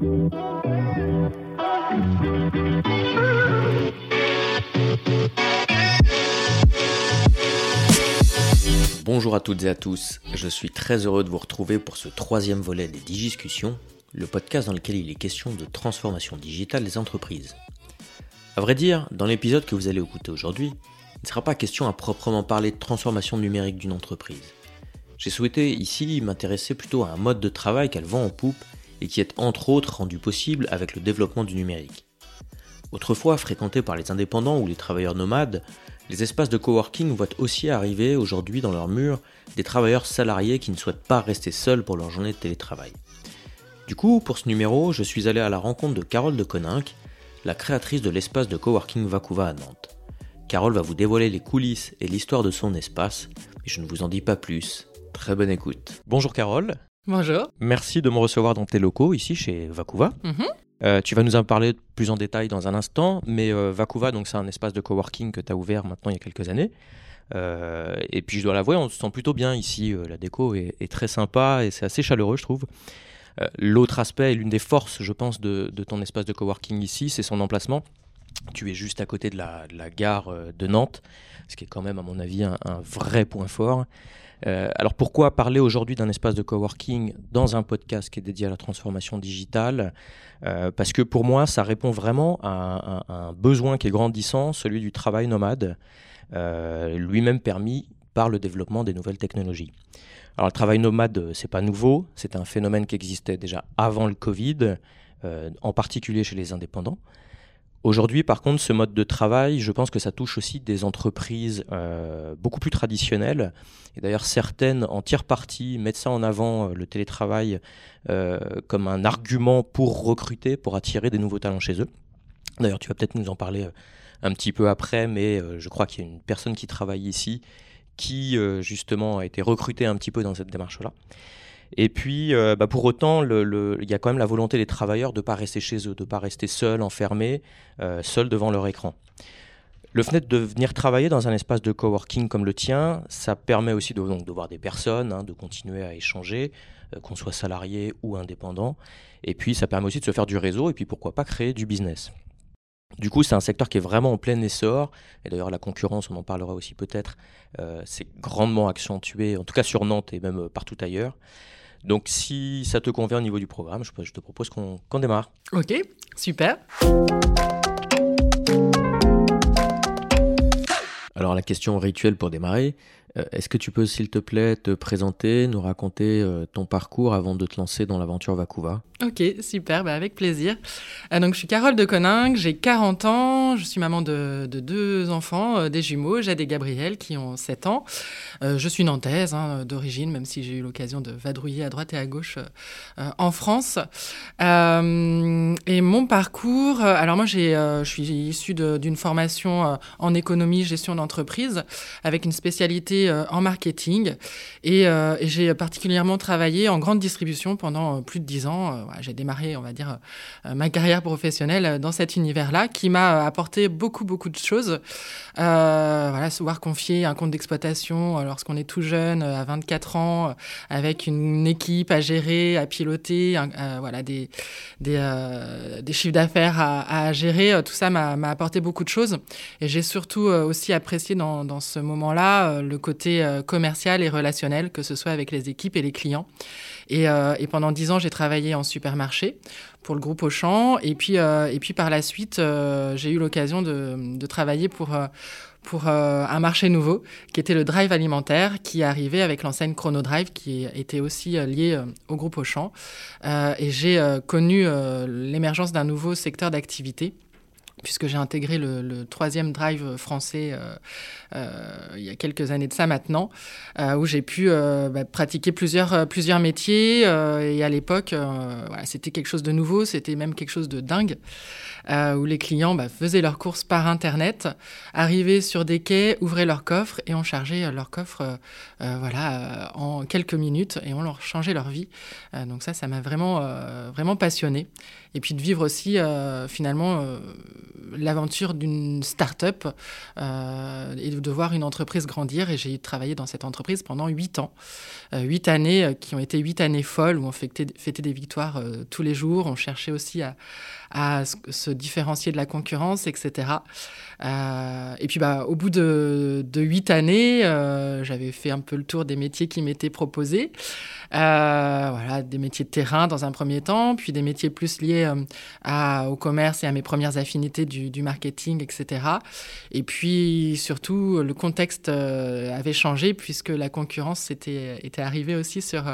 Bonjour à toutes et à tous, je suis très heureux de vous retrouver pour ce troisième volet des Digiscussions, le podcast dans lequel il est question de transformation digitale des entreprises. A vrai dire, dans l'épisode que vous allez écouter aujourd'hui, il ne sera pas question à proprement parler de transformation numérique d'une entreprise. J'ai souhaité ici m'intéresser plutôt à un mode de travail qu'elle vend en poupe et qui est entre autres rendu possible avec le développement du numérique. Autrefois fréquenté par les indépendants ou les travailleurs nomades, les espaces de coworking voient aussi arriver aujourd'hui dans leurs murs des travailleurs salariés qui ne souhaitent pas rester seuls pour leur journée de télétravail. Du coup, pour ce numéro, je suis allé à la rencontre de Carole de Coninck, la créatrice de l'espace de coworking Vacuva à Nantes. Carole va vous dévoiler les coulisses et l'histoire de son espace, mais je ne vous en dis pas plus. Très bonne écoute. Bonjour Carole. Bonjour. Merci de me recevoir dans tes locaux ici chez Vacuva. Mhm. Euh, tu vas nous en parler plus en détail dans un instant, mais euh, Vacuva, donc c'est un espace de coworking que tu as ouvert maintenant il y a quelques années. Euh, et puis je dois l'avouer, on se sent plutôt bien ici. la déco est, est, très sympa et c'est assez chaleureux, je trouve. L'autre aspect et l'une des forces, je pense, de, de, ton espace de coworking ici, c'est son emplacement. Tu es juste à côté de la, gare de Nantes, ce qui est quand même, à mon avis, un, vrai point fort. Euh, alors pourquoi parler aujourd'hui d'un espace de coworking dans un podcast qui est dédié à la transformation digitale? Euh, Parce que pour moi, ça répond vraiment à un, besoin qui est grandissant, celui du travail nomade, euh, lui-même permis par le développement des nouvelles technologies. Alors le travail nomade, c'est pas nouveau, c'est un phénomène qui existait déjà avant le Covid, euh, en particulier chez les indépendants. Aujourd'hui, par contre, ce mode de travail, je pense que ça touche aussi des entreprises euh, beaucoup plus traditionnelles. Et d'ailleurs, certaines en tirent parti, mettent ça en avant, euh, le télétravail, euh, comme un argument pour recruter, pour attirer des nouveaux talents chez eux. D'ailleurs, tu vas peut-être nous en parler un petit peu après, mais je crois qu'il y a une personne qui travaille ici qui, justement, a été recrutée un petit peu dans cette démarche-là. Et puis, euh, bah pour autant, il y a quand même la volonté des travailleurs de ne pas rester chez eux, de ne pas rester seuls, enfermés, euh, seuls devant leur écran. Le fait de venir travailler dans un espace de coworking comme le tien, ça permet aussi de, voir des personnes, hein, de continuer à échanger, euh, qu'on soit salarié ou indépendant. Et puis, ça permet aussi de se faire du réseau et puis, pourquoi pas, créer du business. Du coup, c'est un secteur qui est vraiment en plein essor. Et d'ailleurs, la concurrence, on en parlera aussi peut-être, euh, c'est grandement accentué, en tout cas sur Nantes et même partout ailleurs. Donc si ça te convient au niveau du programme, je, je te propose qu'on qu démarre. Ok, super. Alors la question rituelle pour démarrer, est-ce que tu peux s'il te plaît te présenter, nous raconter euh, ton parcours avant de te lancer dans l'aventure Vacuva Ok, super, bah avec plaisir. Euh, donc je suis Carole de Coninck, j'ai 40 ans, je suis maman de, de deux enfants, euh, des jumeaux, Jade et Gabriel qui ont 7 ans. Euh, je suis nantaise hein, d'origine, même si j'ai eu l'occasion de vadrouiller à droite et à gauche en France. et mon parcours, alors moi je suis issue d'une formation en économie, gestion d'entreprise, avec une spécialité en marketing. Et, et j'ai particulièrement travaillé en grande distribution pendant plus de 10 ans j'ai démarré, on va dire, euh, ma carrière professionnelle dans cet univers-là, qui m'a apporté beaucoup, beaucoup de choses. Euh, voilà, se voir confier un compte d'exploitation euh, lorsqu'on est tout jeune, à 24 ans, avec une équipe à gérer, à piloter, euh, voilà, des, des, euh, chiffres d'affaires à, à, gérer, tout ça m'a apporté beaucoup de choses. Et j'ai surtout aussi apprécié dans, dans ce moment-là le côté commercial et relationnel, que ce soit avec les équipes et les clients. Et, euh, et pendant dix ans, j'ai travaillé en supermarché pour le groupe Auchan. Et puis, euh, et puis par la suite, euh, j'ai eu l'occasion de, travailler pour, euh, pour euh, un marché nouveau, qui était le drive alimentaire, qui arrivait avec l'enseigne Chrono Drive, qui était aussi lié au groupe Auchan. et j'ai connu l'émergence d'un nouveau secteur d'activité puisque j'ai intégré le, troisième drive français euh, euh, il y a quelques années de ça maintenant, euh, où j'ai pu bah, pratiquer plusieurs, plusieurs métiers. Et à l'époque, c'était quelque chose de nouveau, c'était même quelque chose de dingue, où les clients bah, faisaient leurs courses par Internet, arrivaient sur des quais, ouvraient leurs coffres et on chargeait leurs coffres voilà, en quelques minutes et on leur changeait leur vie. donc ça, ça m'a vraiment, vraiment passionné. Et puis de vivre aussi, finalement l'aventure d'une start-up et de voir une entreprise grandir. Et j'ai travaillé dans cette entreprise pendant huit ans. huit années qui ont été huit années folles où on fêtait, fêtait des victoires tous les jours. On cherchait aussi à, à se différencier de la concurrence, etc. Euh, et puis, bah, au bout de huit années, euh, j'avais fait un peu le tour des métiers qui m'étaient proposés. Euh, voilà, des métiers de terrain dans un premier temps, puis des métiers plus liés au commerce et à mes premières affinités du, marketing, etc. Et puis, surtout, le contexte avait changé puisque la concurrence était arrivée aussi sur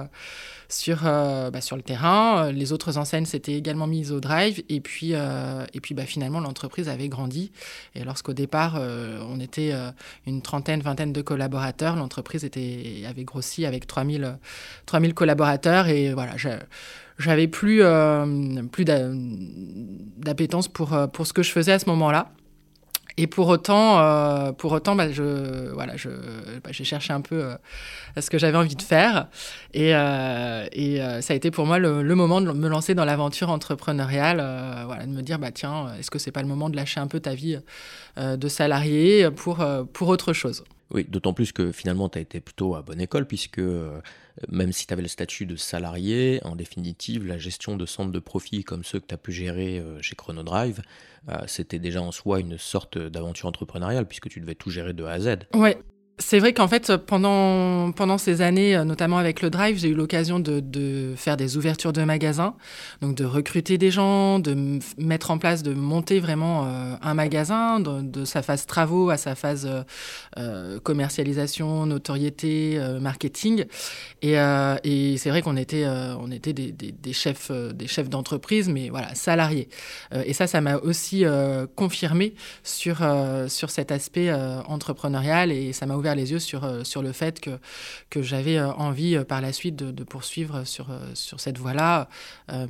sur, euh, bah, sur le terrain. Les autres enseignes s'étaient également mises au drive. Et puis, euh, et puis bah, finalement, l'entreprise avait grandi. Et lorsqu'au départ, euh, on était une trentaine, vingtaine de collaborateurs, l'entreprise avait grossi avec 3000, 3000 collaborateurs. Et voilà, j'avais plus, plus d'appétence pour, pour ce que je faisais à ce moment-là. Et pour autant, euh, pour autant, bah, je, voilà, je, bah, j'ai cherché un peu euh, ce que j'avais envie de faire, et, euh, et ça a été pour moi le, moment de me lancer dans l'aventure entrepreneuriale, voilà, de me dire bah tiens, est-ce que c'est pas le moment de lâcher un peu ta vie de salarié pour pour autre chose? Oui, d'autant plus que finalement, tu as été plutôt à bonne école, puisque euh, même si tu avais le statut de salarié, en définitive, la gestion de centres de profit comme ceux que tu as pu gérer euh, chez Chronodrive, euh, c'était déjà en soi une sorte d'aventure entrepreneuriale, puisque tu devais tout gérer de A à Z. Ouais, c'est vrai qu'en fait, pendant, pendant ces années, euh, notamment avec le Drive, j'ai eu l'occasion de, faire des ouvertures de magasins, donc de recruter des gens, de mettre en place, de monter vraiment euh, un magasin, de, sa phase travaux à sa phase euh, commercialisation, notoriété, marketing. Et, c'est vrai qu'on était, on était des chefs, des chefs d'entreprise, mais voilà, salariés. et ça, ça m'a aussi confirmé sur, sur cet aspect entrepreneurial et ça m'a ouvert les yeux sur, euh, sur le fait que, que j'avais euh, envie euh, par la suite de, poursuivre sur, sur cette voie-là,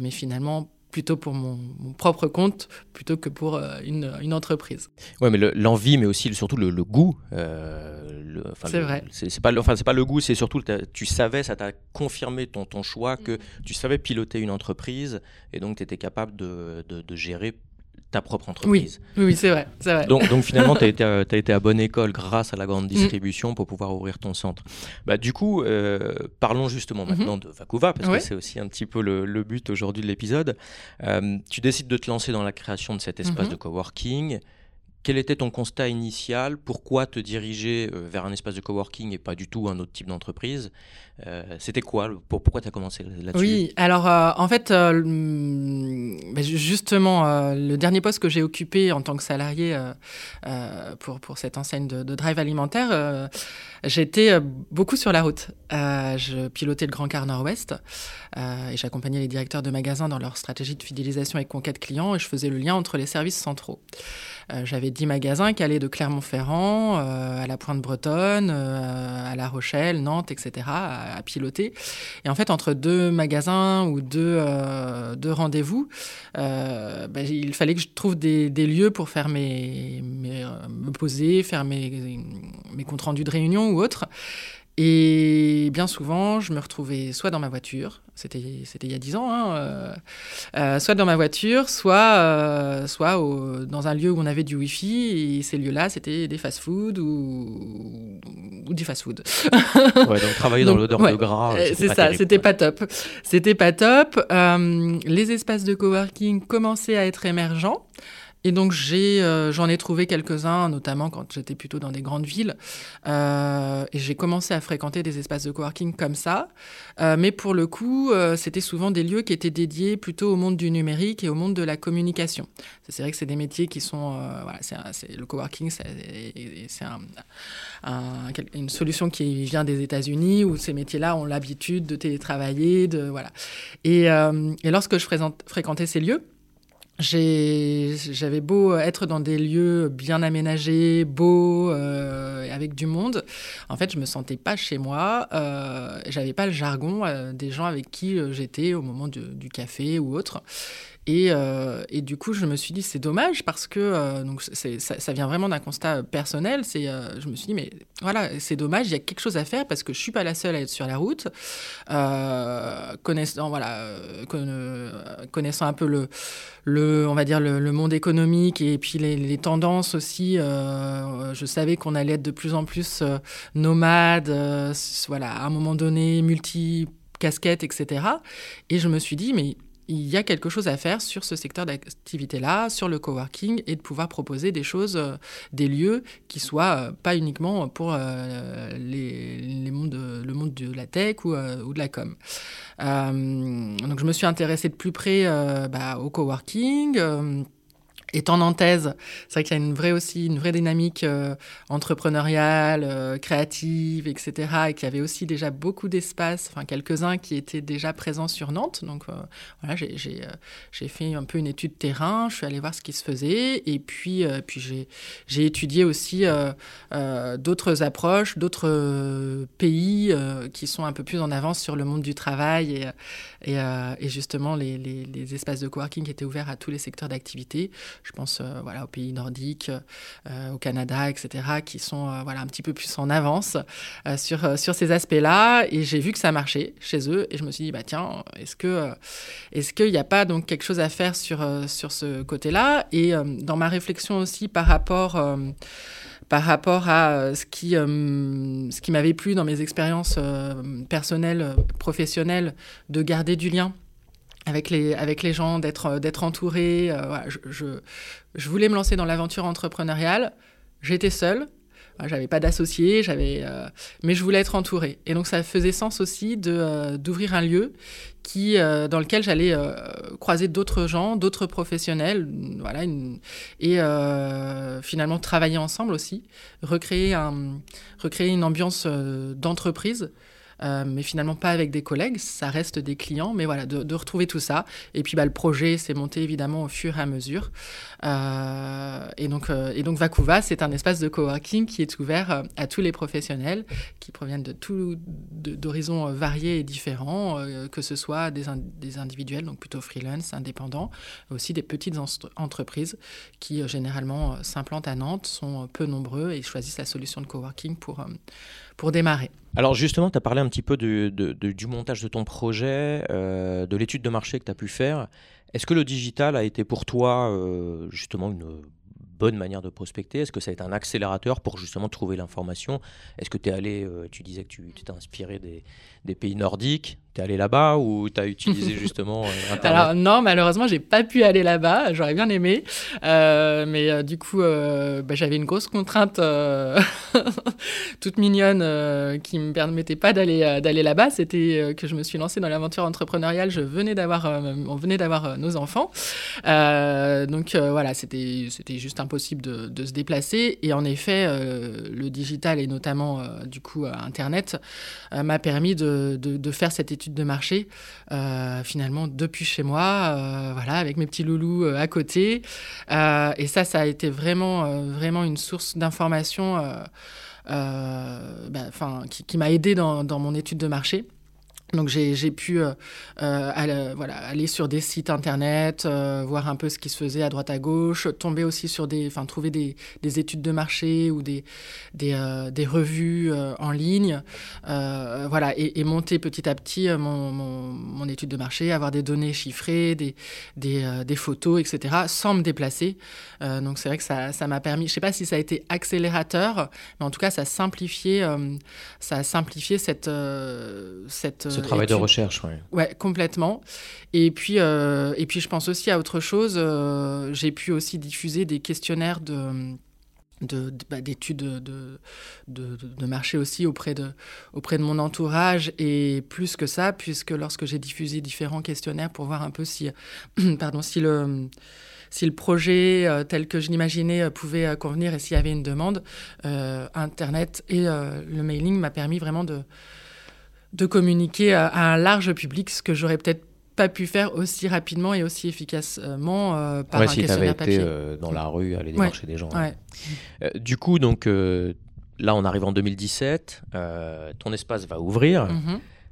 mais finalement plutôt pour mon, propre compte plutôt que pour une, une, entreprise. Ouais, mais l'envie, mais aussi surtout le, goût. c'est vrai. C'est pas, enfin, c'est pas le goût, c'est surtout tu savais, ça t'a confirmé ton, ton choix que mm. tu savais piloter une entreprise et donc tu étais capable de, de, de gérer ta propre entreprise. Oui, oui c'est vrai, vrai, Donc, donc finalement, tu as, as, été à bonne école grâce à la grande mm. distribution pour pouvoir ouvrir ton centre. Bah, du coup, euh, parlons justement mm-hmm. maintenant de Vacuva, parce que c'est aussi un petit peu le, but aujourd'hui de l'épisode. Euh, tu décides de te lancer dans la création de cet espace mm-hmm. de coworking. Quel était ton constat initial? Pourquoi te diriger euh, vers un espace de coworking et pas du tout un autre type d'entreprise? Euh, C'était quoi Pourquoi tu as commencé là-dessus Oui, alors euh, en fait, mm, ben, justement, le dernier poste que j'ai occupé en tant que salarié pour, pour cette enseigne de, drive alimentaire, j'étais beaucoup sur la route. je pilotais le Grand Car Nord-Ouest et j'accompagnais les directeurs de magasins dans leur stratégie de fidélisation et conquête client et je faisais le lien entre les services centraux. J'avais 10 magasins qui allaient de Clermont-Ferrand euh, à la Pointe-Bretonne, euh, à La Rochelle, Nantes, etc., piloter. Et en fait, entre deux magasins ou deux, euh, deux rendez-vous, bah, il fallait que je trouve des, lieux pour faire mes, me poser, faire mes, mes comptes rendus de réunion ou autres. Et bien souvent, je me retrouvais soit dans ma voiture, c'était il y a dix ans, hein, euh, euh, soit dans ma voiture, soit, euh, soit dans un lieu où on avait du Wi-Fi. Et ces lieux-là, c'était des fast-food ou, ou du fast-food. ouais, donc travailler dans l'odeur de gras. C'est ça, c'était pas top. C'était pas top. les espaces de coworking commençaient à être émergents. Et donc euh, j'en ai trouvé quelques-uns, notamment quand j'étais plutôt dans des grandes villes. Euh, et j'ai commencé à fréquenter des espaces de coworking comme ça. Euh, mais pour le coup, c'était souvent des lieux qui étaient dédiés plutôt au monde du numérique et au monde de la communication. C'est vrai que c'est des métiers qui sont... voilà, c'est, le coworking, c'est, une solution qui vient des États-Unis, où ces métiers-là ont l'habitude de télétravailler. De, voilà. Et lorsque je fréquentais ces lieux, j'avais beau être dans des lieux bien aménagés, beaux, euh, avec du monde, en fait, je me sentais pas chez moi. Euh, J'avais pas le jargon euh, des gens avec qui euh, j'étais au moment du café ou autre. Et, et, du coup, je me suis dit, c'est dommage parce que donc ça, vient vraiment d'un constat personnel. C'est, je me suis dit, mais voilà, c'est dommage, il y a quelque chose à faire parce que je suis pas la seule à être sur la route. connaissant, voilà, connaissant un peu le, le on va dire, le, monde économique et puis les, tendances aussi, je savais qu'on allait être de plus en plus nomade, voilà, à un moment donné, multi casquette, etc. Et je me suis dit, mais il y a quelque chose à faire sur ce secteur d'activité-là, sur le coworking, et de pouvoir proposer des choses, euh, des lieux qui soient euh, pas uniquement pour euh, les, mondes, le monde de la tech ou, ou de la com. donc je me suis intéressée de plus près bah, au coworking étant nantaise, c'est vrai qu'il y a une vraie aussi une vraie dynamique euh, entrepreneuriale, euh, créative, etc. Et qu'il y avait aussi déjà beaucoup d'espaces, enfin quelques-uns qui étaient déjà présents sur Nantes. Donc euh, voilà, j'ai fait un peu une étude terrain, je suis allée voir ce qui se faisait, et puis puis j'ai étudié aussi d'autres approches, d'autres pays qui sont un peu plus en avance sur le monde du travail et, et, justement les, les, les espaces de coworking qui étaient ouverts à tous les secteurs d'activité je pense euh, voilà, aux pays nordiques, euh, au Canada, etc., qui sont euh, voilà, un petit peu plus en avance sur, sur ces aspects-là. Et j'ai vu que ça marchait chez eux. Et je me suis dit, bah, tiens, est-ce qu'il n'y a pas donc quelque chose à faire sur, sur ce côté-là? Et dans ma réflexion aussi par rapport par rapport à ce qui, ce qui m'avait plu dans mes expériences personnelles, professionnelles, de garder du lien avec les, avec les gens, d'être, euh, d'être entouré. Euh, je, je, voulais me lancer dans l'aventure entrepreneuriale. J'étais seule. J'avais pas d'associé, euh, mais je voulais être entourée. Et donc ça faisait sens aussi de, d'ouvrir un lieu qui, dans lequel j'allais croiser d'autres gens, d'autres professionnels, voilà, et finalement travailler ensemble aussi, recréer, un, recréer une ambiance d'entreprise euh, mais finalement pas avec des collègues, ça reste des clients, mais voilà, de, retrouver tout ça. Et puis bah, le projet s'est monté évidemment au fur et à mesure. Euh, et, donc, euh, et donc Vacuva, c'est un espace de coworking qui est ouvert à tous les professionnels qui proviennent de tout, d'horizons variés et différents, que ce soit des, des, individuels, donc plutôt freelance, indépendants, aussi des petites entreprises qui généralement s'implantent à Nantes, sont peu nombreux et choisissent la solution de coworking pour pour démarrer. Alors justement, tu as parlé un petit peu du montage de ton projet, euh, de l'étude de marché que tu as pu faire. Est-ce que le digital a été pour toi euh, justement une bonne manière de prospecter? Est-ce que ça a été un accélérateur pour justement trouver l'information? Est-ce que tu es allé, euh, tu disais que tu t'es inspiré des, pays nordiques? T'es allé là-bas ou t'as utilisé justement euh, Internet? Alors non, malheureusement, j'ai pas pu aller là-bas. J'aurais bien aimé, euh, mais euh, du coup, bah, j'avais une grosse contrainte toute mignonne qui me permettait pas d'aller d'aller là-bas. C'était que je me suis lancée dans l'aventure entrepreneuriale. Je venais d'avoir, on venait d'avoir nos enfants, donc voilà, c'était c'était juste impossible de, de, se déplacer. Et en effet, le digital et notamment du coup Internet m'a permis de, de, de faire cette étude de marché, euh, finalement, depuis chez moi, euh, voilà, avec mes petits loulous euh, à côté. et ça, ça a été vraiment, vraiment une source d'information bah, qui, m'a aidé dans, mon étude de marché. Donc j'ai pu euh, euh, aller, sur des sites internet, euh, voir un peu ce qui se faisait à droite à gauche, tomber aussi sur des, enfin trouver des, des, études de marché ou des, des, des revues en ligne, voilà, et, monter petit à petit mon, mon, étude de marché, avoir des données chiffrées, des, des, des photos, etc., sans me déplacer. donc c'est vrai que ça m'a permis, je sais pas si ça a été accélérateur, mais en tout cas ça a simplifié, ça a cette, cette ce travail de recherche, oui. Ouais, complètement. Et puis, euh, et puis, je pense aussi à autre chose. Euh, j'ai pu aussi diffuser des questionnaires de bah, d'études de, de, de, de, marché aussi auprès de, auprès de mon entourage et plus que ça, puisque lorsque j'ai diffusé différents questionnaires pour voir un peu si, pardon, si, le, si le projet euh, tel que je l'imaginais pouvait convenir et s'il y avait une demande, Internet et le mailing m'a permis vraiment de, de communiquer à, un large public, ce que j'aurais peut-être pas pu faire aussi rapidement et aussi efficacement euh, par un si questionnaire été, papier. Euh, dans la rue, aller démarcher des gens. Euh, du coup, donc là, on arrive en 2017. ton espace va ouvrir.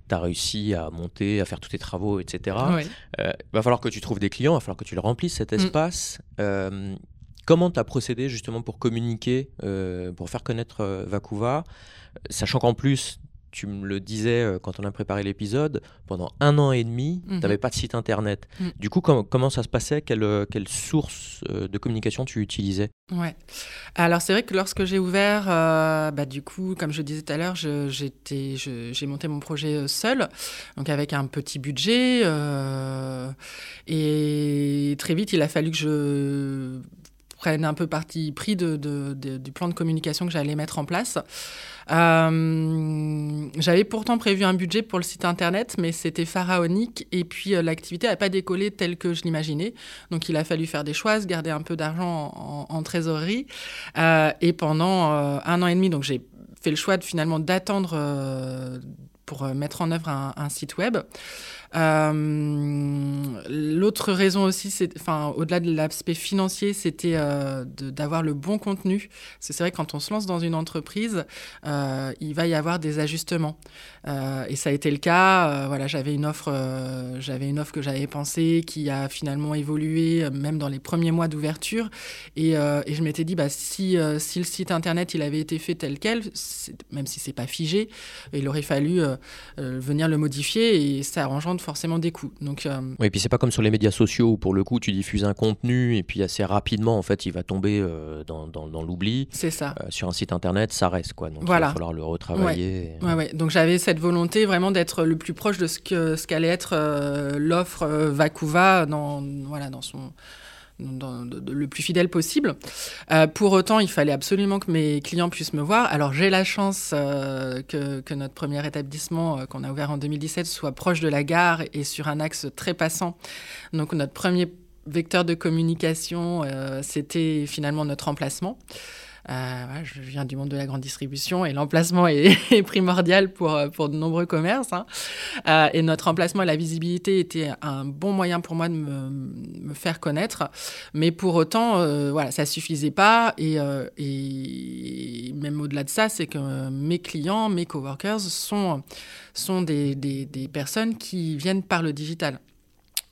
tu as réussi à monter, à faire tous tes travaux, etc. Ouais. Euh, va falloir que tu trouves des clients, va falloir que tu le remplisses cet Mm. espace. Euh, comment tu as procédé justement pour communiquer, euh, pour faire connaître euh, Vakuva, sachant qu'en plus, tu me le disais euh, quand on a préparé l'épisode, pendant un an et demi, Mhm. tu n'avais pas de site internet. Mm. Du coup, com- comment ça se passait? Quelle, euh, quelle source euh, de communication tu utilisais? Ouais. Alors c'est vrai que lorsque j'ai ouvert, euh, bah, du coup, comme je disais tout à l'heure, j'ai monté mon projet seul, donc avec un petit budget. euh, et très vite, il a fallu que je prenne un peu parti pris de, de- de- du plan de communication que j'allais mettre en place. Euh, J'avais pourtant prévu un budget pour le site internet, mais c'était pharaonique et puis euh, l'activité n'a pas décollé telle que je l'imaginais. Donc il a fallu faire des choix, garder un peu d'argent en, trésorerie. Euh, et pendant euh, un an et demi, donc j'ai fait le choix de finalement d'attendre pour mettre en œuvre un site web. Euh, L'autre raison aussi, enfin, au-delà de l'aspect financier, c'était euh, d'avoir le bon contenu. C'est vrai quand on se lance dans une entreprise, euh, il va y avoir des ajustements. Et ça a été le cas. Voilà, j'avais une offre, j'avais une offre que j'avais pensée, qui a finalement évolué, même dans les premiers mois d'ouverture. Et, je m'étais dit, bah, si, si le site internet il avait été fait tel quel, même si c'est pas figé, il aurait fallu venir le modifier et ça engendre forcément des coûts. Donc euh, Oui, et puis c'est pas comme sur les médias sociaux où pour le coup tu diffuses un contenu et puis assez rapidement en fait il va tomber euh, dans, dans- dans l'oubli. c'est ça. Euh, sur un site internet, ça reste quoi. Donc il va falloir le retravailler. et- Ouais, ouais. Donc j'avais cette volonté vraiment d'être le plus proche de ce que ce qu'allait être l'offre Vakuva dans voilà dans son le plus fidèle possible. Euh, pour autant, il fallait absolument que mes clients puissent me voir. Alors j'ai la chance euh, que, notre premier établissement euh, qu'on a ouvert en 2017 soit proche de la gare et sur un axe très passant. Donc notre premier vecteur de communication, c'était finalement notre emplacement. Euh, je viens du monde de la grande distribution et l'emplacement est, primordial pour, euh, pour de nombreux commerces. hein. Euh, et notre emplacement et la visibilité étaient un bon moyen pour moi de me, faire connaître. Mais pour autant, voilà, ça suffisait pas. Et, même au-delà de ça, c'est que mes clients, mes coworkers sont, sont des personnes qui viennent par le digital.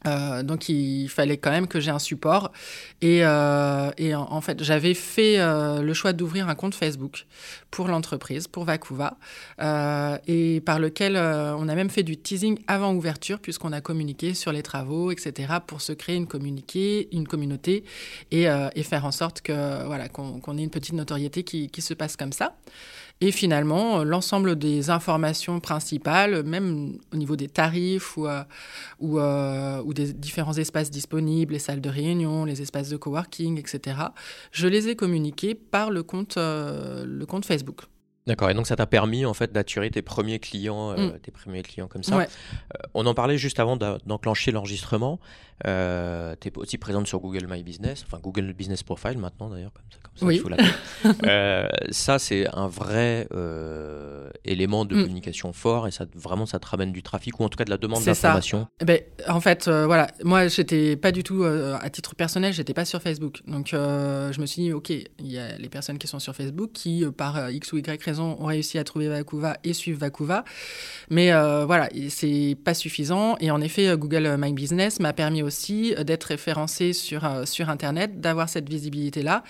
Euh, donc il fallait quand même que j'ai un support et, euh, et en, fait j'avais fait euh, le choix d'ouvrir un compte Facebook pour l'entreprise, pour Vakuva, euh, et par lequel on a même fait du teasing avant ouverture puisqu'on a communiqué sur les travaux, etc. pour se créer une, une communauté et, faire en sorte que voilà qu'on ait une petite notoriété qui se passe comme ça. Et finalement, euh, l'ensemble des informations principales, même au niveau des tarifs ou, euh, euh, ou des différents espaces disponibles, les salles de réunion, les espaces de coworking, etc., je les ai communiqués par le compte, le compte Facebook. D'accord. Et donc ça t'a permis en fait d'attirer tes premiers clients, euh, Mm. tes premiers clients comme ça. Ouais. Euh, on en parlait juste avant d'enclencher l'enregistrement. Euh, tu es aussi présente sur Google My Business, enfin Google Business Profile maintenant d'ailleurs, comme ça, comme ça Oui. faut. Euh, ça, c'est un vrai élément de Mm. communication fort et ça, vraiment, ça te ramène du trafic ou en tout cas de la demande d'information. Eh ben, en fait, voilà, moi, j'étais pas du tout, à titre personnel, j'étais pas sur Facebook. Donc, je me suis dit, OK, il y a les personnes qui sont sur Facebook qui, par X ou Y raison, ont réussi à trouver Vakuva et suivre Vakuva. Mais euh, voilà, c'est pas suffisant. Et en effet, euh, Google My Business m'a permis aussi euh, d'être référencé sur, euh, sur Internet, d'avoir cette visibilité-là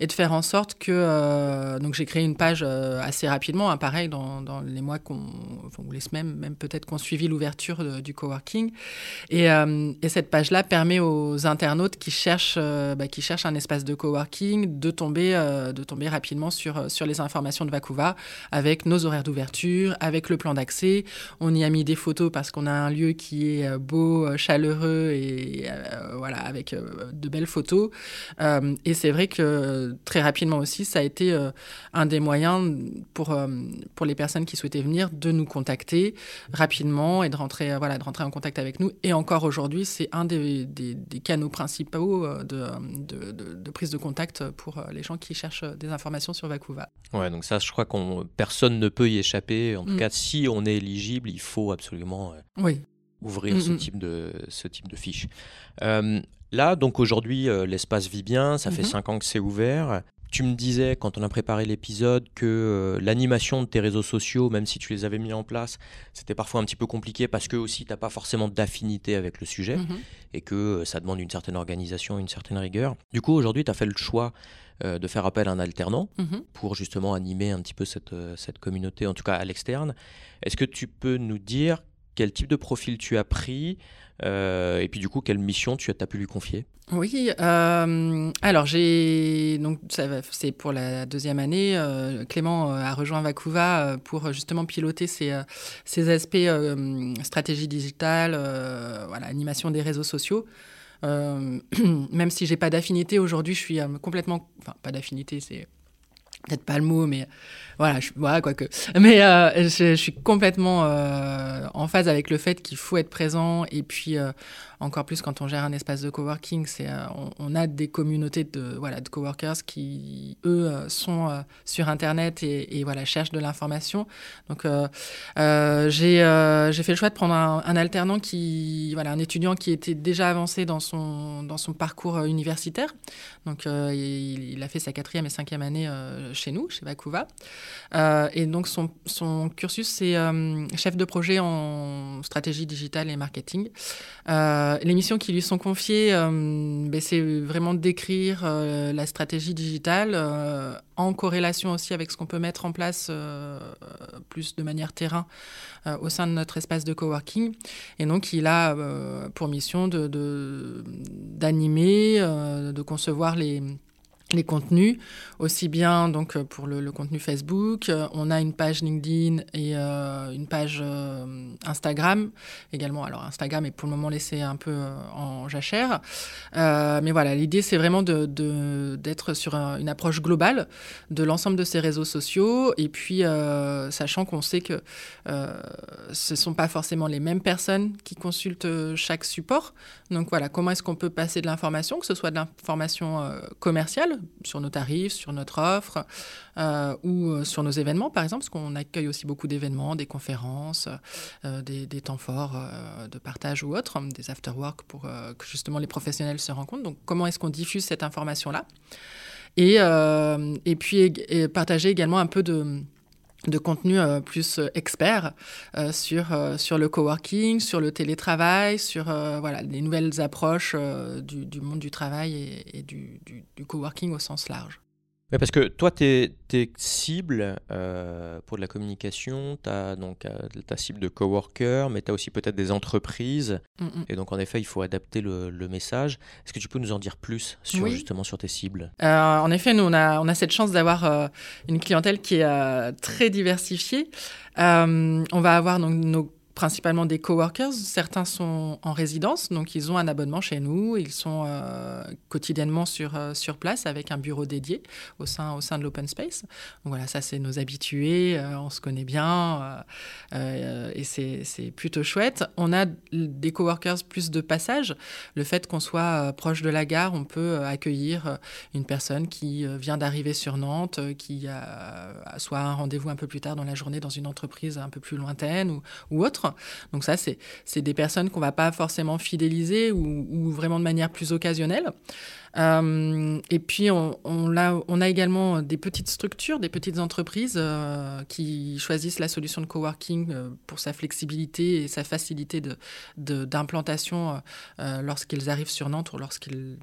et de faire en sorte que. euh, donc, j'ai créé une page euh, assez rapidement, hein, pareil, dans, les mois qu'on, ou les semaines, même peut-être qu'on suivi l'ouverture du coworking. Et, euh, et cette page-là permet aux internautes qui cherchent, euh, bah, qui cherchent un espace de coworking de tomber, euh, de tomber rapidement sur, sur les informations de Vakuva avec nos horaires d'ouverture, avec le plan d'accès. On y a mis des photos parce qu'on a un lieu qui est euh, beau, euh, chaleureux et euh, voilà, avec de belles photos. Et c'est vrai que très rapidement aussi, ça a été un des moyens pour, pour les personnes qui souhaitaient venir de nous contacter rapidement et de rentrer, voilà, de rentrer en contact avec nous. Et encore aujourd'hui, c'est un des, canaux principaux de, de, prise de contact pour les gens qui cherchent des informations sur Vakuva. Ouais, donc ça, je crois qu'on personne ne peut y échapper. En tout Mm. cas, si on est éligible, il faut absolument euh, Oui. ouvrir Mm, ce, mm. type de, ce type de fiche. Euh, là, donc aujourd'hui, euh, l'espace vit bien. Ça fait Mhm. cinq ans que c'est ouvert. Tu me disais quand on a préparé l'épisode que euh, l'animation de tes réseaux sociaux, même si tu les avais mis en place, c'était parfois un petit peu compliqué parce que aussi tu n'as pas forcément d'affinité avec le sujet Mhm. et que euh, ça demande une certaine organisation, une certaine rigueur. Du coup, aujourd'hui, tu as fait le choix euh, de faire appel à un alternant Mhm. pour justement animer un petit peu cette, cette communauté, en tout cas à l'externe. Est-ce que tu peux nous dire quel type de profil tu as pris euh, et puis du coup, quelle mission tu as, pu lui confier? Oui, euh, alors j'ai donc c'est pour la deuxième année. euh, Clément a rejoint Vacuva pour justement piloter ces, ces aspects stratégie digitale, voilà, animation des réseaux sociaux. Même si j'ai pas d'affinité aujourd'hui, je suis complètement, enfin pas d'affinité, c'est peut-être pas le mot, mais voilà, je, voilà quoique. Mais euh, je, suis complètement euh, en phase avec le fait qu'il faut être présent et puis euh, encore plus quand on gère un espace de coworking, c'est euh, on, on a des communautés de voilà de coworkers qui eux euh, sont euh, sur internet et, et voilà cherchent de l'information. Donc j'ai j'ai fait le choix de prendre un, alternant qui voilà un étudiant qui était déjà avancé dans son dans son parcours universitaire. Donc il, il a fait sa quatrième et cinquième année chez nous, chez Vacuva. Euh, et donc son, cursus, c'est euh, chef de projet en stratégie digitale et marketing. Euh, les missions qui lui sont confiées, ben, c'est vraiment d'écrire la stratégie digitale en corrélation aussi avec ce qu'on peut mettre en place plus de manière terrain au sein de notre espace de coworking. Et donc il a pour mission de- de- d'animer, euh, de concevoir les les contenus, aussi bien donc euh, pour le, contenu Facebook, euh, on a une page LinkedIn et euh, une page Instagram également. Alors Instagram est pour le moment laissé un peu en jachère, mais voilà, l'idée c'est vraiment de- d'être sur un- une approche globale de l'ensemble de ces réseaux sociaux et puis sachant qu'on sait que ce sont pas forcément les mêmes personnes qui consultent chaque support. Donc voilà, comment est-ce qu'on peut passer de l'information, que ce soit de l'information euh, sur nos tarifs, sur notre offre euh, ou euh, sur nos événements par exemple, parce qu'on accueille aussi beaucoup d'événements, des conférences, euh, des, des temps forts de partage ou autres, des after-work pour que justement les professionnels se rencontrent. Donc comment est-ce qu'on diffuse cette information-là? Et, et puis partager également un peu de de contenu euh, plus euh, expert euh, sur, sur le coworking, sur le télétravail, sur voilà, les nouvelles approches du, monde du travail et, du, du coworking au sens large. Ouais, parce que toi, tes, tes cibles euh, pour de la communication, tu as donc euh, ta cible de coworker, mais tu as aussi peut-être des entreprises. Mm, mm. Et donc, en effet, il faut adapter le, le message. Est-ce que tu peux nous en dire plus sur Oui. justement sur tes cibles? Euh, en effet, nous, on a, on a cette chance d'avoir euh, une clientèle qui est très diversifiée. On va avoir donc nos principalement des coworkers. Certains sont en résidence, donc ils ont un abonnement chez nous. Ils sont euh, quotidiennement sur, euh, sur place avec un bureau dédié au sein, au sein de l'open space. Donc voilà, ça c'est nos habitués, euh, on se connaît bien et c'est plutôt chouette. On a des coworkers plus de passage. Le fait qu'on soit proche de la gare, on peut accueillir une personne qui vient d'arriver sur Nantes, qui a soit un rendez-vous un peu plus tard dans la journée dans une entreprise un peu plus lointaine ou, ou autre. Donc ça, c'est des personnes qu'on va pas forcément fidéliser ou, vraiment de manière plus occasionnelle. Euh, et puis, on, on, a, on a également des petites structures, des petites entreprises euh, qui choisissent la solution de coworking euh, pour sa flexibilité et sa facilité de- de- d'implantation euh, lorsqu'ils arrivent sur Nantes ou lorsqu'ils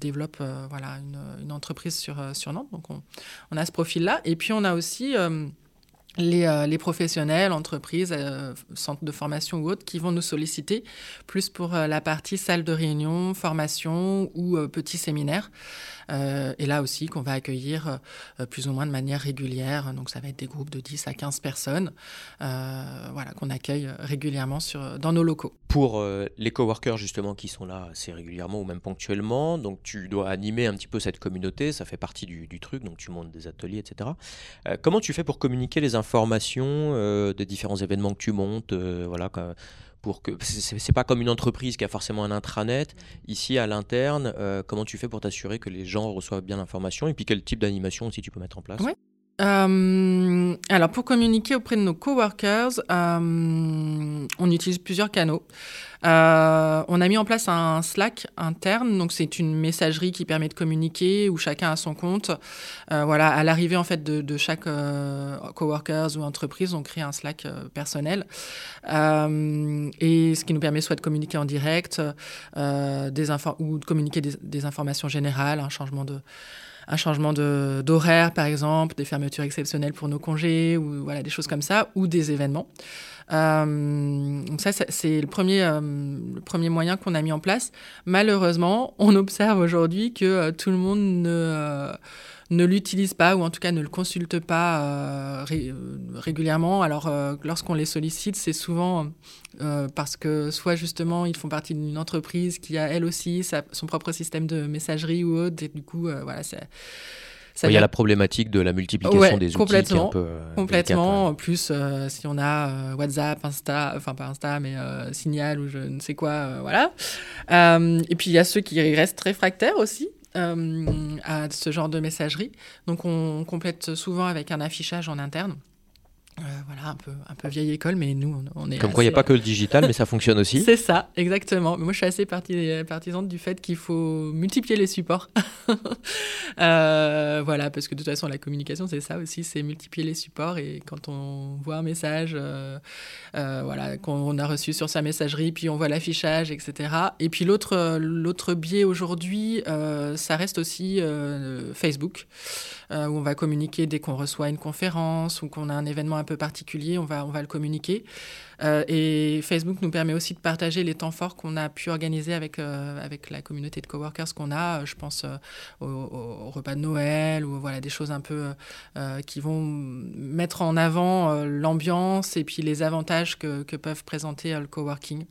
développent voilà, une, une entreprise sur, sur Nantes. Donc, on, on a ce profil-là. Et puis, on a aussi... euh, les, professionnels, entreprises, euh, centres de formation ou autres qui vont nous solliciter plus pour euh, la partie salle de réunion, formation ou petits séminaires. Euh, et là aussi qu'on va accueillir plus ou moins de manière régulière. Donc ça va être des groupes de 10 à 15 personnes voilà, qu'on accueille régulièrement sur, dans nos locaux. Pour les coworkers justement qui sont là assez régulièrement ou même ponctuellement, donc tu dois animer un petit peu cette communauté, ça fait partie du, truc, donc tu montes des ateliers, etc. Comment tu fais pour communiquer les informations euh, des différents événements que tu montes euh, voilà, pour que c'est- pas comme une entreprise qui a forcément un intranet. Ici à l'interne, euh, comment tu fais pour t'assurer que les gens reçoivent bien l'information et puis quel type d'animation aussi tu peux mettre en place? Euh, alors, pour communiquer auprès de nos coworkers, euh, on utilise plusieurs canaux. Euh, on a mis en place un Slack interne, donc c'est une messagerie qui permet de communiquer où chacun a son compte. voilà, à l'arrivée en fait de, chaque coworkers ou entreprise, on crée un Slack personnel et ce qui nous permet soit de communiquer en direct, ou de communiquer des, informations générales, un changement de un d'horaire, par exemple, des fermetures exceptionnelles pour nos congés, ou voilà, des choses comme ça, ou des événements. Euh, donc ça, c'est le premier, euh, le premier moyen qu'on a mis en place. Malheureusement, on observe aujourd'hui que euh, tout le monde ne ne l'utilise pas ou en tout cas ne le consulte pas régulièrement. Alors lorsqu'on les sollicite, c'est souvent parce que soit justement ils font partie d'une entreprise qui a elle aussi son propre système de messagerie ou autre et du coup voilà c'est il y a la problématique de la multiplication des outils complètement, qui est un peu complètement. En plus, si on a WhatsApp, Insta, enfin pas Insta, mais Signal ou je ne sais quoi, voilà. et puis il y a ceux qui restent très fractaires aussi. Euh, à ce genre de messagerie. Donc on complète souvent avec un affichage en interne. Euh, voilà, un peu, un peu vieille école, mais nous, on, est. Comme quoi, il n'y a pas que le digital, mais ça fonctionne aussi. C'est ça, exactement. Moi, je suis assez partisane du fait qu'il faut multiplier les supports. Euh, voilà, parce que de toute façon, la communication, c'est ça aussi, c'est multiplier les supports. Et quand on voit un message, euh, voilà, qu'on a reçu sur sa messagerie, puis on voit l'affichage, etc. Et puis l'autre, l'autre biais aujourd'hui, ça reste aussi Facebook, où on va communiquer dès qu'on reçoit une conférence ou qu'on a un événement un peu particulier, on va, on va le communiquer. Euh, et Facebook nous permet aussi de partager les temps forts qu'on a pu organiser avec, euh, avec la communauté de coworkers qu'on a. Euh, je pense au, repas de Noël ou voilà, des choses un peu qui vont mettre en avant l'ambiance et puis les avantages que, peuvent présenter le coworking.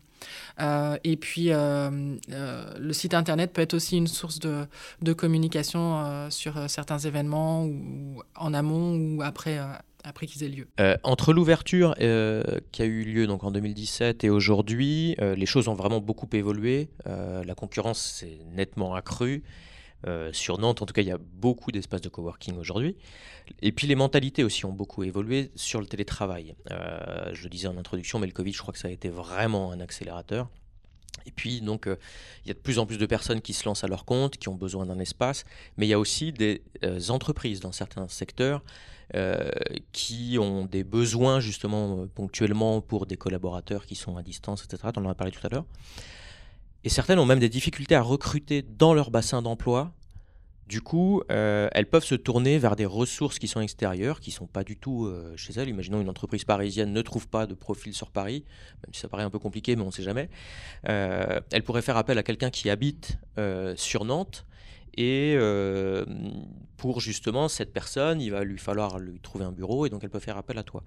et puis, le site internet peut être aussi une source de, de communication sur certains événements, ou, en amont ou après, après qu'ils aient lieu. Euh, entre l'ouverture euh, qui a eu lieu donc en 2017 et aujourd'hui, euh, les choses ont vraiment beaucoup évolué. la concurrence s'est nettement accrue. sur Nantes, en tout cas, il y a beaucoup d'espaces de coworking aujourd'hui. Et puis les mentalités aussi ont beaucoup évolué sur le télétravail. je le disais en introduction, mais le Covid, je crois que ça a été vraiment un accélérateur. Et puis, donc, il y a de plus en plus de personnes qui se lancent à leur compte, qui ont besoin d'un espace, mais il y a aussi des entreprises dans certains secteurs euh, qui ont des besoins justement euh, ponctuellement pour des collaborateurs qui sont à distance, etc. On en a parlé tout à l'heure. Et certaines ont même des difficultés à recruter dans leur bassin d'emploi. Du coup, euh, elles peuvent se tourner vers des ressources qui sont extérieures, qui ne sont pas du tout chez elles. Imaginons une entreprise parisienne ne trouve pas de profil sur Paris, même si ça paraît un peu compliqué, mais on ne sait jamais. elle pourrait faire appel à quelqu'un qui habite sur Nantes et euh, pour justement cette personne, il va lui falloir lui trouver un bureau et donc elle peut faire appel à toi.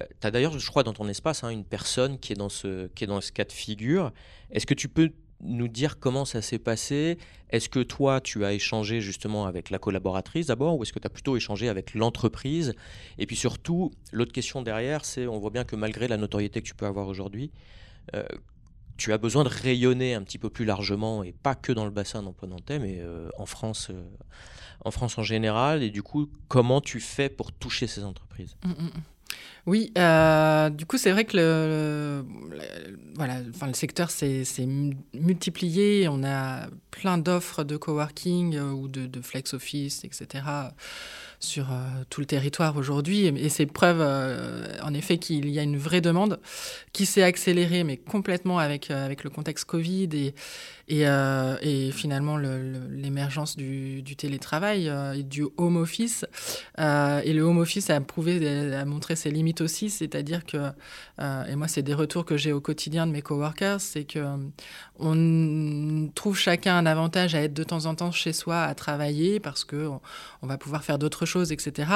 Euh, tu as d'ailleurs, je crois, dans ton espace, hein, une personne qui est, dans ce, qui est dans ce cas de figure. Est-ce que tu peux nous dire comment ça s'est passé Est-ce que toi, tu as échangé justement avec la collaboratrice d'abord ou est-ce que tu as plutôt échangé avec l'entreprise? Et puis surtout, l'autre question derrière, c'est on voit bien que malgré la notoriété que tu peux avoir aujourd'hui, euh, tu as besoin de rayonner un petit peu plus largement et pas que dans le bassin d'emploi nantais, mais euh, en France, euh, en France en général. Et du coup, comment tu fais pour toucher ces entreprises? Mmh, mmh, mmh. Oui, euh, du coup, c'est vrai que le, voilà, enfin, le secteur s'est multiplié. On a plein d'offres de coworking ou de, flex office, etc sur euh, tout le territoire aujourd'hui. Et, c'est preuve, euh, en effet, qu'il y a une vraie demande qui s'est accélérée, mais complètement avec, euh, avec le contexte Covid et, et, et finalement l'émergence du, du, télétravail et du home office. et le home office a prouvé, a montré ses limites aussi, c'est-à-dire que, et moi, c'est des retours que j'ai au quotidien de mes coworkers, c'est que on trouve chacun un avantage à être de temps en temps chez soi à travailler parce que on, va pouvoir faire d'autres choses, etc.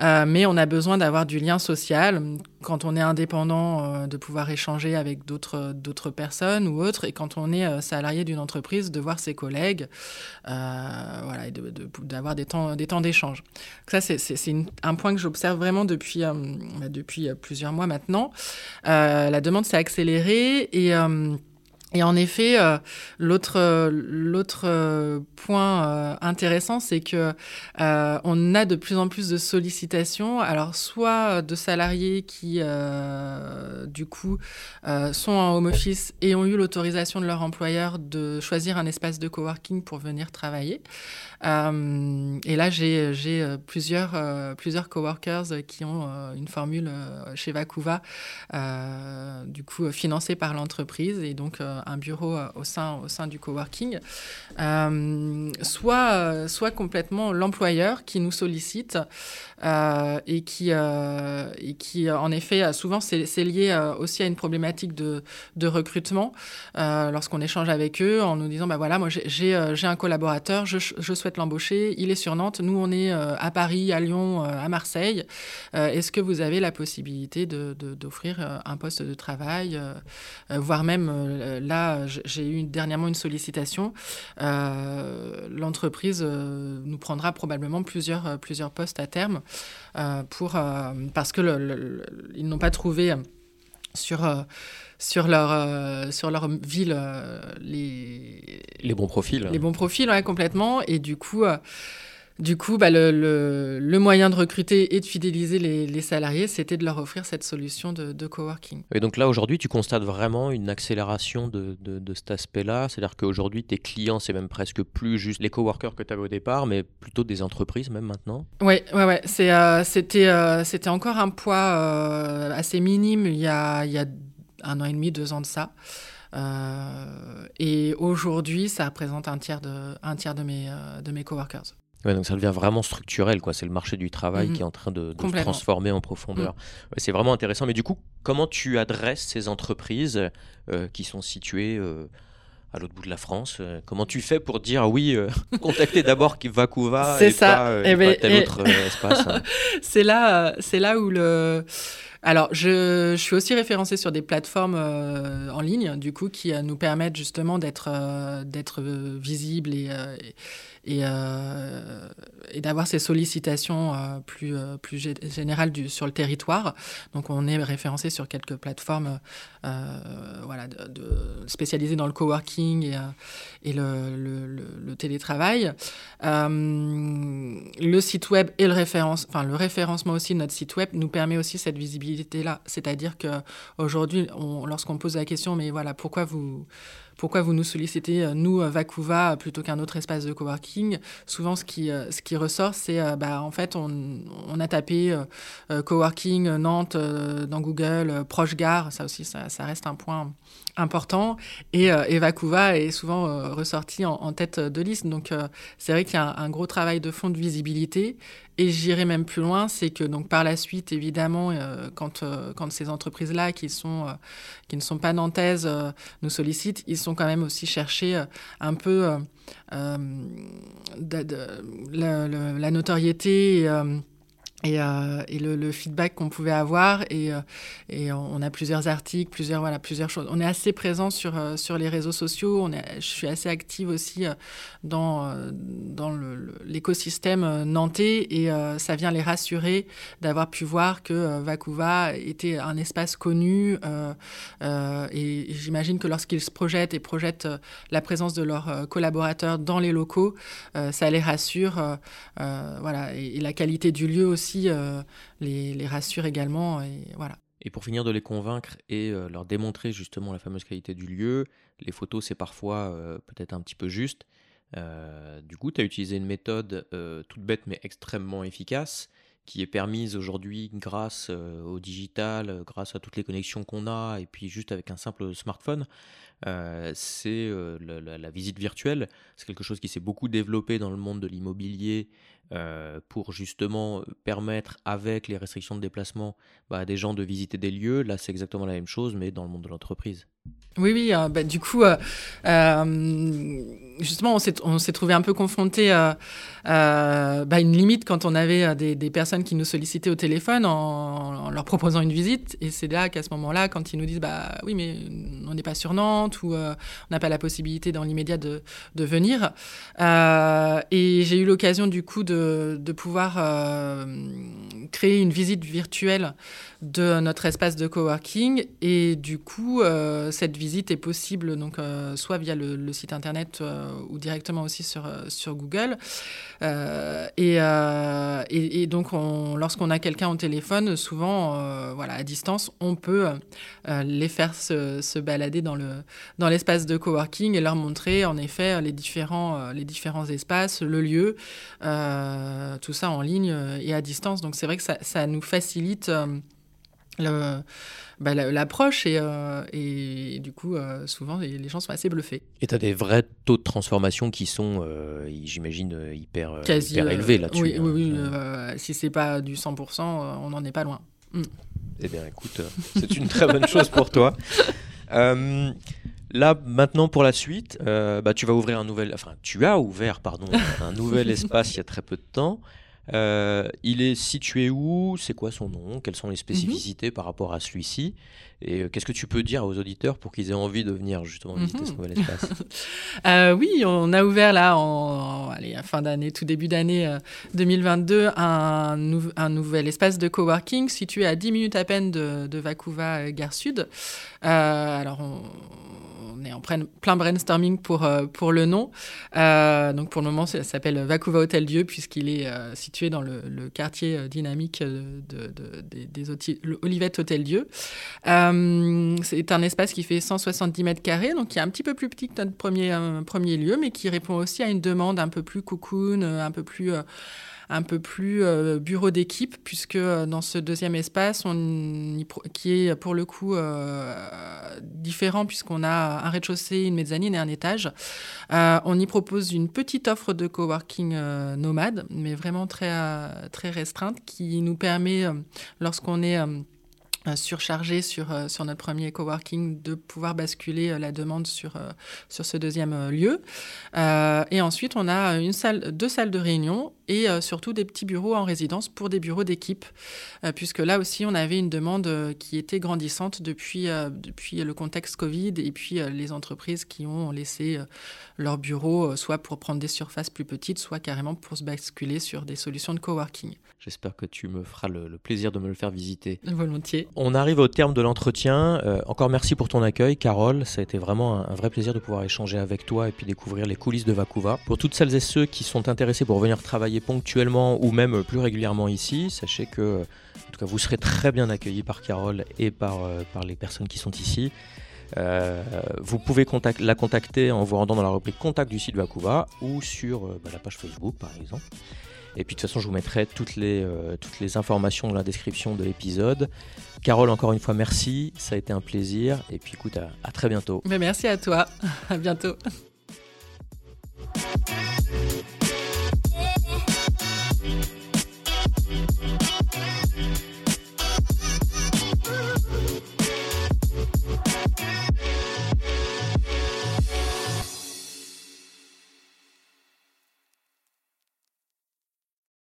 Euh, mais on a besoin d'avoir du lien social quand on est indépendant, euh, de pouvoir échanger avec d'autres d'autres personnes ou autres, et quand on est euh, salarié d'une entreprise, de voir ses collègues, voilà, et d'avoir des temps des temps d'échange. Ça c'est un point que j'observe vraiment depuis bah, depuis plusieurs mois maintenant. la demande s'est accélérée et Et en effet, euh, l'autre euh, point euh, intéressant, c'est que on a de plus en plus de sollicitations. Alors soit de salariés qui, du coup, sont en home office et ont eu l'autorisation de leur employeur de choisir un espace de coworking pour venir travailler. et là, j'ai plusieurs plusieurs coworkers qui ont une formule chez Vacuva, du coup financée par l'entreprise et donc un bureau euh, au sein, du coworking, euh, soit, euh, soit complètement l'employeur qui nous sollicite et, qui, et qui, en effet, souvent, c'est lié aussi à une problématique de, recrutement lorsqu'on échange avec eux en nous disant, bah voilà, moi j'ai un collaborateur, je, souhaite l'embaucher, il est sur Nantes, nous on est à Paris, à Lyon, à Marseille. Est-ce que vous avez la possibilité d'offrir de, un poste de travail, voire même là, j'ai eu dernièrement une sollicitation. Euh, l'entreprise euh, nous prendra probablement plusieurs, euh, plusieurs postes à terme pour, parce que ils n'ont pas trouvé sur sur leur sur leur ville les les bons profils. les bons profils ouais, complètement. Et du coup du coup, bah, le, moyen de recruter et de fidéliser les, salariés, c'était de leur offrir cette solution de, coworking. Et donc là, aujourd'hui, tu constates vraiment une accélération de, cet aspect-là. C'est-à-dire qu'aujourd'hui, tes clients, c'est même presque plus juste les coworkers que tu avais au départ, mais plutôt des entreprises même maintenant. Oui, ouais, ouais. Euh, c'était, euh, c'était encore un poids euh, assez minime il y, a, il y a un an et demi, deux ans de ça. et aujourd'hui, ça représente un tiers de, un tiers de mes, de mes coworkers donc ça devient vraiment structurel, quoi. C'est le marché du travail mhm. qui est en train de, se transformer en profondeur. Mhm. c'est vraiment intéressant. Mais du coup, comment tu adresses ces entreprises euh, qui sont situées euh, à l'autre bout de la France euh, Comment tu fais pour dire oui, contactez d'abord Vacuva et ça. pas, eh ben, tel autre espace hein C'est là, c'est là où le alors, je, suis aussi référencée sur des plateformes en ligne, du coup, qui nous permettent justement d'être d'être visibles et, et, euh, et d'avoir ces sollicitations euh, plus, euh, plus générales du, sur le territoire. Donc on est référencé sur quelques plateformes voilà, de, spécialisées dans le coworking et, et le, le, télétravail. le site web et le, référence, enfin, le référencement aussi de notre site web nous permet aussi cette visibilité-là. C'est-à-dire qu'aujourd'hui, lorsqu'on pose la question, mais voilà, pourquoi vous pourquoi vous nous sollicitez, euh, nous, euh, Vacuva, plutôt qu'un autre espace de coworking? Souvent, ce qui, euh, ce qui ressort, c'est, bah, en fait, on, on a tapé coworking Nantes dans Google, proche gare, ça aussi, ça, ça reste un point important. Et, et Vacuva est souvent ressorti en, tête de liste. Donc, c'est vrai qu'il y a un, gros travail de fond de visibilité. Et j'irai même plus loin, c'est que donc par la suite, évidemment, quand, quand ces entreprises-là qui, sont, qui ne sont pas nantaises nous sollicitent, ils sont quand même aussi chercher euh, un peu euh, euh, la, notoriété. Euh, et le, le, feedback qu'on pouvait avoir et, euh, et, on a plusieurs articles plusieurs voilà plusieurs choses. On est assez présent sur euh, sur les réseaux sociaux. Je suis assez active aussi dans dans l'écosystème nantais. Et ça vient les rassurer d'avoir pu voir que Vacuva était un espace connu et, j'imagine que lorsqu'ils se projettent et projettent la présence de leurs collaborateurs dans les locaux ça les rassure voilà et la qualité du lieu aussi euh, les, rassure également. Et, voilà. Et pour finir de les convaincre et euh, leur démontrer justement la fameuse qualité du lieu, les photos c'est parfois euh, peut-être un petit peu juste. du coup, tu as utilisé une méthode toute bête mais extrêmement efficace qui est permise aujourd'hui grâce au digital, grâce à toutes les connexions qu'on a et puis juste avec un simple smartphone. c'est la, visite virtuelle. C'est quelque chose qui s'est beaucoup développé dans le monde de l'immobilier euh, pour justement permettre, avec les restrictions de déplacement, bah, à des gens de visiter des lieux. Là, c'est exactement la même chose, mais dans le monde de l'entreprise. Oui, oui. Euh, bah, du coup, euh, justement, on s'est trouvé un peu confronté à, bah, une limite quand on avait des, des, personnes qui nous sollicitaient au téléphone en, leur proposant une visite. Et c'est là qu'à ce moment-là, quand ils nous disent bah oui, mais on n'est pas sur Nantes ou on n'a pas la possibilité dans l'immédiat de, de, venir. et j'ai eu l'occasion du coup de, de pouvoir créer une visite virtuelle de notre espace de coworking. Et du coup, euh, cette visite est possible donc, euh, soit via le, site internet euh, ou directement aussi sur, sur Google. Et, et, donc, lorsqu'on a quelqu'un au téléphone, souvent, voilà, à distance, on peut les faire se, se, balader dans, le, dans l'espace de coworking et leur montrer en effet les différents, les différents espaces, le lieu, tout ça en ligne et à distance. Donc, c'est vrai que ça, ça nous facilite bah, l'approche et, euh, et, du coup euh, souvent les, gens sont assez bluffés. Et tu as des vrais taux de transformation qui sont euh, j'imagine hyper, hyper élevés là-dessus. Oui, oui, oui si c'est pas du 100%, on n'en est pas loin. Mm. Eh bien écoute, c'est une très bonne chose pour toi. Là, maintenant, pour la suite, bah, tu vas ouvrir un nouvel, enfin, tu as ouvert, pardon, un nouvel espace il y a très peu de temps. Euh, il est situé où? C'est quoi son nom? Quelles sont les spécificités par rapport à celui-ci? Et euh, qu'est-ce que tu peux dire aux auditeurs pour qu'ils aient envie de venir justement visiter ce mhm. nouvel espace? Euh, Oui, on a ouvert là en, allez, fin d'année, tout début d'année 2022, un, un, nouvel espace de coworking situé à 10 minutes à peine de, de Vancouver, Gare Sud. alors, on, on est en plein brainstorming pour, euh, pour le nom. Euh, donc pour le moment, ça s'appelle Vacuva Hôtel Dieu, puisqu'il est euh, situé dans le, quartier dynamique de, des, des Olivette Hôtel Dieu. c'est un espace qui fait 170 mètres carrés, donc qui est un petit peu plus petit que notre premier, premier lieu, mais qui répond aussi à une demande un peu plus cocoon, un peu plus un peu plus euh, bureau d'équipe, puisque euh, dans ce deuxième espace, qui est pour le coup euh, différent, puisqu'on a un rez-de-chaussée, une mezzanine et un étage, on y propose une petite offre de coworking nomade, mais vraiment très, très restreinte, qui nous permet, lorsqu'on est surchargé sur, euh, sur notre premier coworking de pouvoir basculer euh, la demande sur, euh, sur ce deuxième lieu. et ensuite, on a une salle, deux salles de réunion et surtout des petits bureaux en résidence pour des bureaux d'équipe, puisque là aussi, on avait une demande qui était grandissante depuis, depuis le contexte Covid et puis les entreprises qui ont laissé leurs bureaux soit pour prendre des surfaces plus petites, soit carrément pour se basculer sur des solutions de coworking. J'espère que tu me feras le, plaisir de me le faire visiter. Volontiers. On arrive au terme de l'entretien. Euh, encore merci pour ton accueil, Carole. Ça a été vraiment un, vrai plaisir de pouvoir échanger avec toi et puis découvrir les coulisses de Vacuva. Pour toutes celles et ceux qui sont intéressés pour venir travailler ponctuellement ou même plus régulièrement ici, sachez que vous serez très bien accueillis par Carole et par, euh, les personnes qui sont ici. Euh, vous pouvez la contacter en vous rendant dans la rubrique contact du site Vacuva ou sur bah, la page Facebook par exemple. Et puis de toute façon, je vous mettrai toutes les informations dans la description de l'épisode. Carole, encore une fois, merci. Ça a été un plaisir. Et puis écoute, à, très bientôt. Mais merci à toi. À bientôt.